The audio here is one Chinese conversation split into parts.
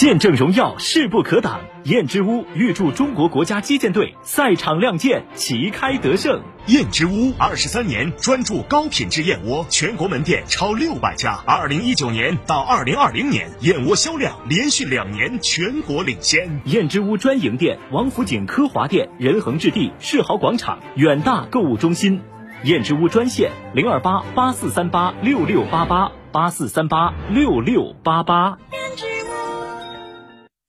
见证荣耀，势不可挡。燕之屋预祝中国国家击剑队赛场亮剑，旗开得胜。燕之屋二十三年专注高品质燕窝，全国门店超六百家。二零一九年到二零二零年，燕窝销量连续两年全国领先。燕之屋专营店：王府井科华店、仁恒置地、世豪广场、远大购物中心。燕之屋专线：零二八八四三八六六八八八四三八六六八八。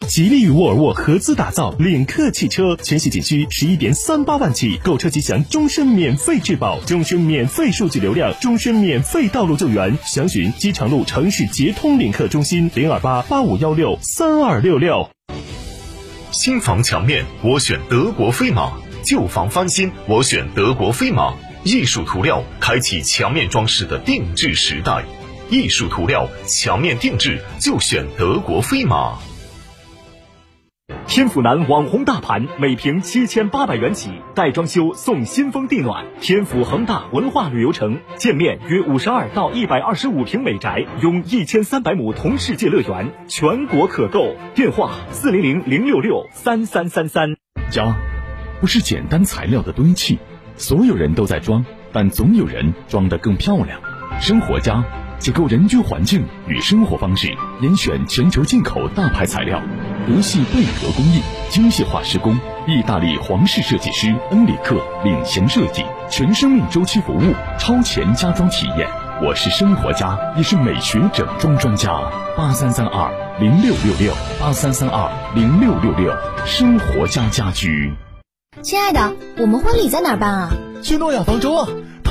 吉利与沃尔沃合资打造领克汽车，全系仅需十一点三八万起，购车即享终身免费质保、终身免费数据流量、终身免费道路救援。详询机场路城市捷通领克中心零二八八五幺六三二六六。新房墙面我选德国飞马，旧房翻新我选德国飞马。艺术涂料开启墙面装饰的定制时代，艺术涂料墙面定制就选德国飞马。天府南网红大盘，每平七千八百元起，带装修送新风地暖。天府恒大文化旅游城，建面约五十二到一百二十五平美宅，拥一千三百亩同世界乐园，全国可购。电话：四零零零六六三三三三。家，不是简单材料的堆砌，所有人都在装，但总有人装得更漂亮。生活家。解构人居环境与生活方式，严选全球进口大牌材料，德系贝壳工艺，精细化施工，意大利皇室设计师恩里克领衔设计，全生命周期服务，超前家装体验。我是生活家，也是美学整装专家。八三三二零六六六，八三三二零六六六，生活家家居。亲爱的，我们婚礼在哪儿办啊？去诺亚方舟啊！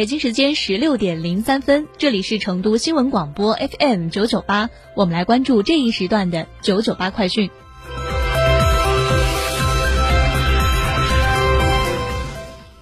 北京时间十六点零三分，这里是成都新闻广播 FM 九九八，我们来关注这一时段的九九八快讯。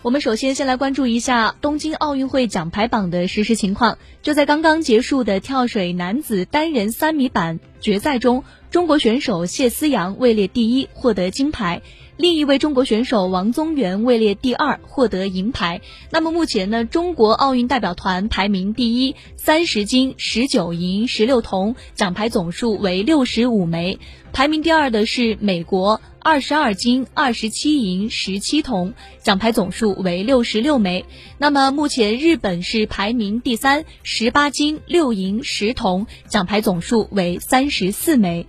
我们首先先来关注一下东京奥运会奖牌榜的实时情况。就在刚刚结束的跳水男子单人三米板决赛中，中国选手谢思阳位列第一，获得金牌。另一位中国选手王宗源位列第二，获得银牌。那么目前呢，中国奥运代表团排名第一，三十金、十九银、十六铜，奖牌总数为六十五枚。排名第二的是美国，二十二金、二十七银、十七铜，奖牌总数为六十六枚。那么目前日本是排名第三，十八金、六银、十铜，奖牌总数为三十四枚。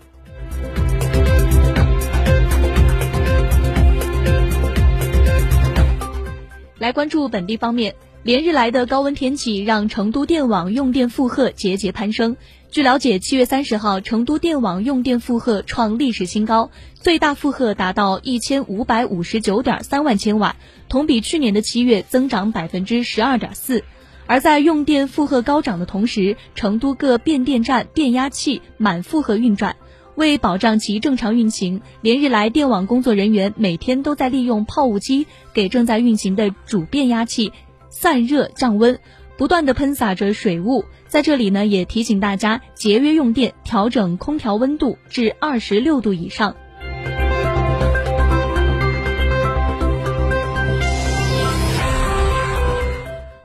来关注本地方面，连日来的高温天气让成都电网用电负荷节节攀升。据了解，七月三十号，成都电网用电负荷创历史新高，最大负荷达到一千五百五十九点三万千瓦，同比去年的七月增长百分之十二点四。而在用电负荷高涨的同时，成都各变电站电压器满负荷运转。为保障其正常运行，连日来电网工作人员每天都在利用泡雾机给正在运行的主变压器散热降温，不断的喷洒着水雾，在这里呢，也提醒大家节约用电，调整空调温度至二十六度以上。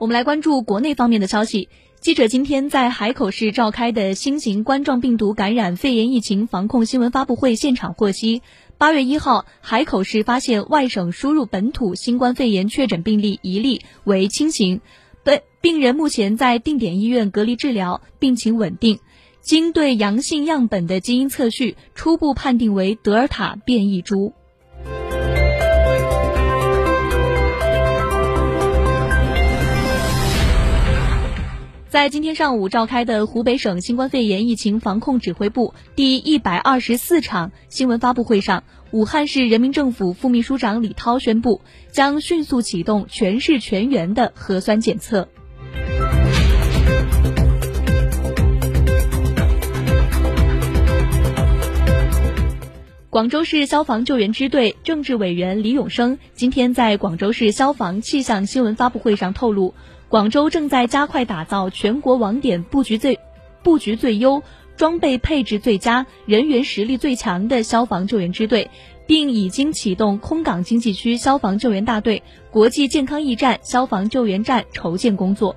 我们来关注国内方面的消息。记者今天在海口市召开的新型冠状病毒感染肺炎疫情防控新闻发布会现场获悉，八月一号，海口市发现外省输入本土新冠肺炎确诊病例一例，为轻型，本病人目前在定点医院隔离治疗，病情稳定。经对阳性样本的基因测序，初步判定为德尔塔变异株。在今天上午召开的湖北省新冠肺炎疫情防控指挥部第一百二十四场新闻发布会上，武汉市人民政府副秘书长李涛宣布，将迅速启动全市全员的核酸检测。广州市消防救援支队政治委员李永生今天在广州市消防气象新闻发布会上透露。广州正在加快打造全国网点布局最布局最优、装备配置最佳、人员实力最强的消防救援支队，并已经启动空港经济区消防救援大队、国际健康驿站消防救援站筹建工作。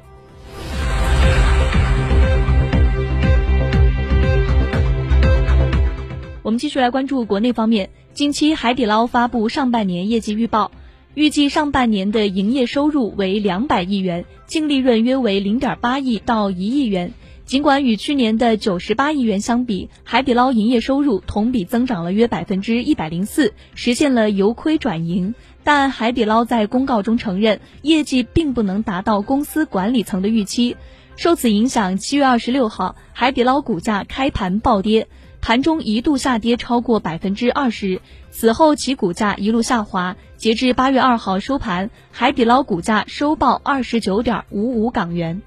我们继续来关注国内方面，近期海底捞发布上半年业绩预报。预计上半年的营业收入为两百亿元，净利润约为零点八亿到一亿元。尽管与去年的九十八亿元相比，海底捞营业收入同比增长了约百分之一百零四，实现了由亏转盈。但海底捞在公告中承认，业绩并不能达到公司管理层的预期。受此影响，七月二十六号，海底捞股价开盘暴跌。盘中一度下跌超过百分之二十，此后其股价一路下滑。截至八月二号收盘，海底捞股价收报二十九点五五港元。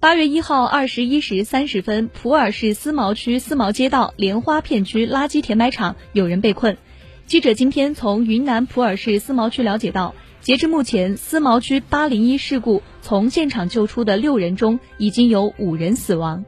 八月一号二十一时三十分，普洱市思茅区思茅街道莲花片区垃圾填埋场有人被困。记者今天从云南普洱市思茅区了解到。截至目前，思茅区八零一事故从现场救出的六人中，已经有五人死亡。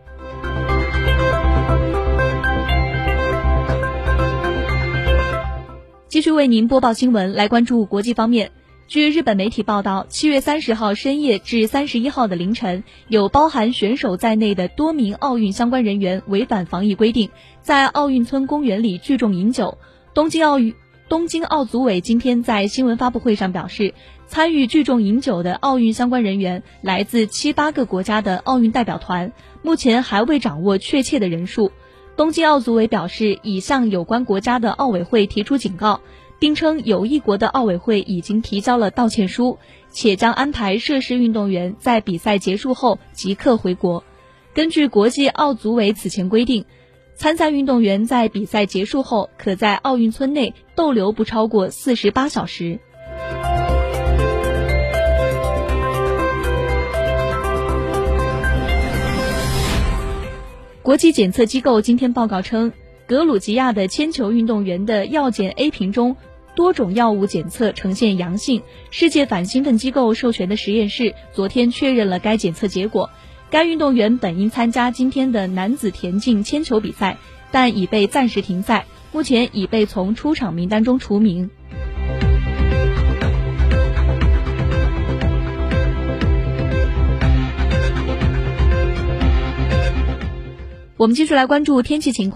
继续为您播报新闻，来关注国际方面。据日本媒体报道，七月三十号深夜至三十一号的凌晨，有包含选手在内的多名奥运相关人员违反防疫规定，在奥运村公园里聚众饮酒。东京奥运。东京奥组委今天在新闻发布会上表示，参与聚众饮酒的奥运相关人员来自七八个国家的奥运代表团，目前还未掌握确切的人数。东京奥组委表示，已向有关国家的奥委会提出警告，并称有一国的奥委会已经提交了道歉书，且将安排涉事运动员在比赛结束后即刻回国。根据国际奥组委此前规定。参赛运动员在比赛结束后，可在奥运村内逗留不超过四十八小时。国际检测机构今天报告称，格鲁吉亚的铅球运动员的药检 A 瓶中多种药物检测呈现阳性。世界反兴奋机构授权的实验室昨天确认了该检测结果。该运动员本应参加今天的男子田径铅球比赛，但已被暂时停赛，目前已被从出场名单中除名。我们继续来关注天气情况。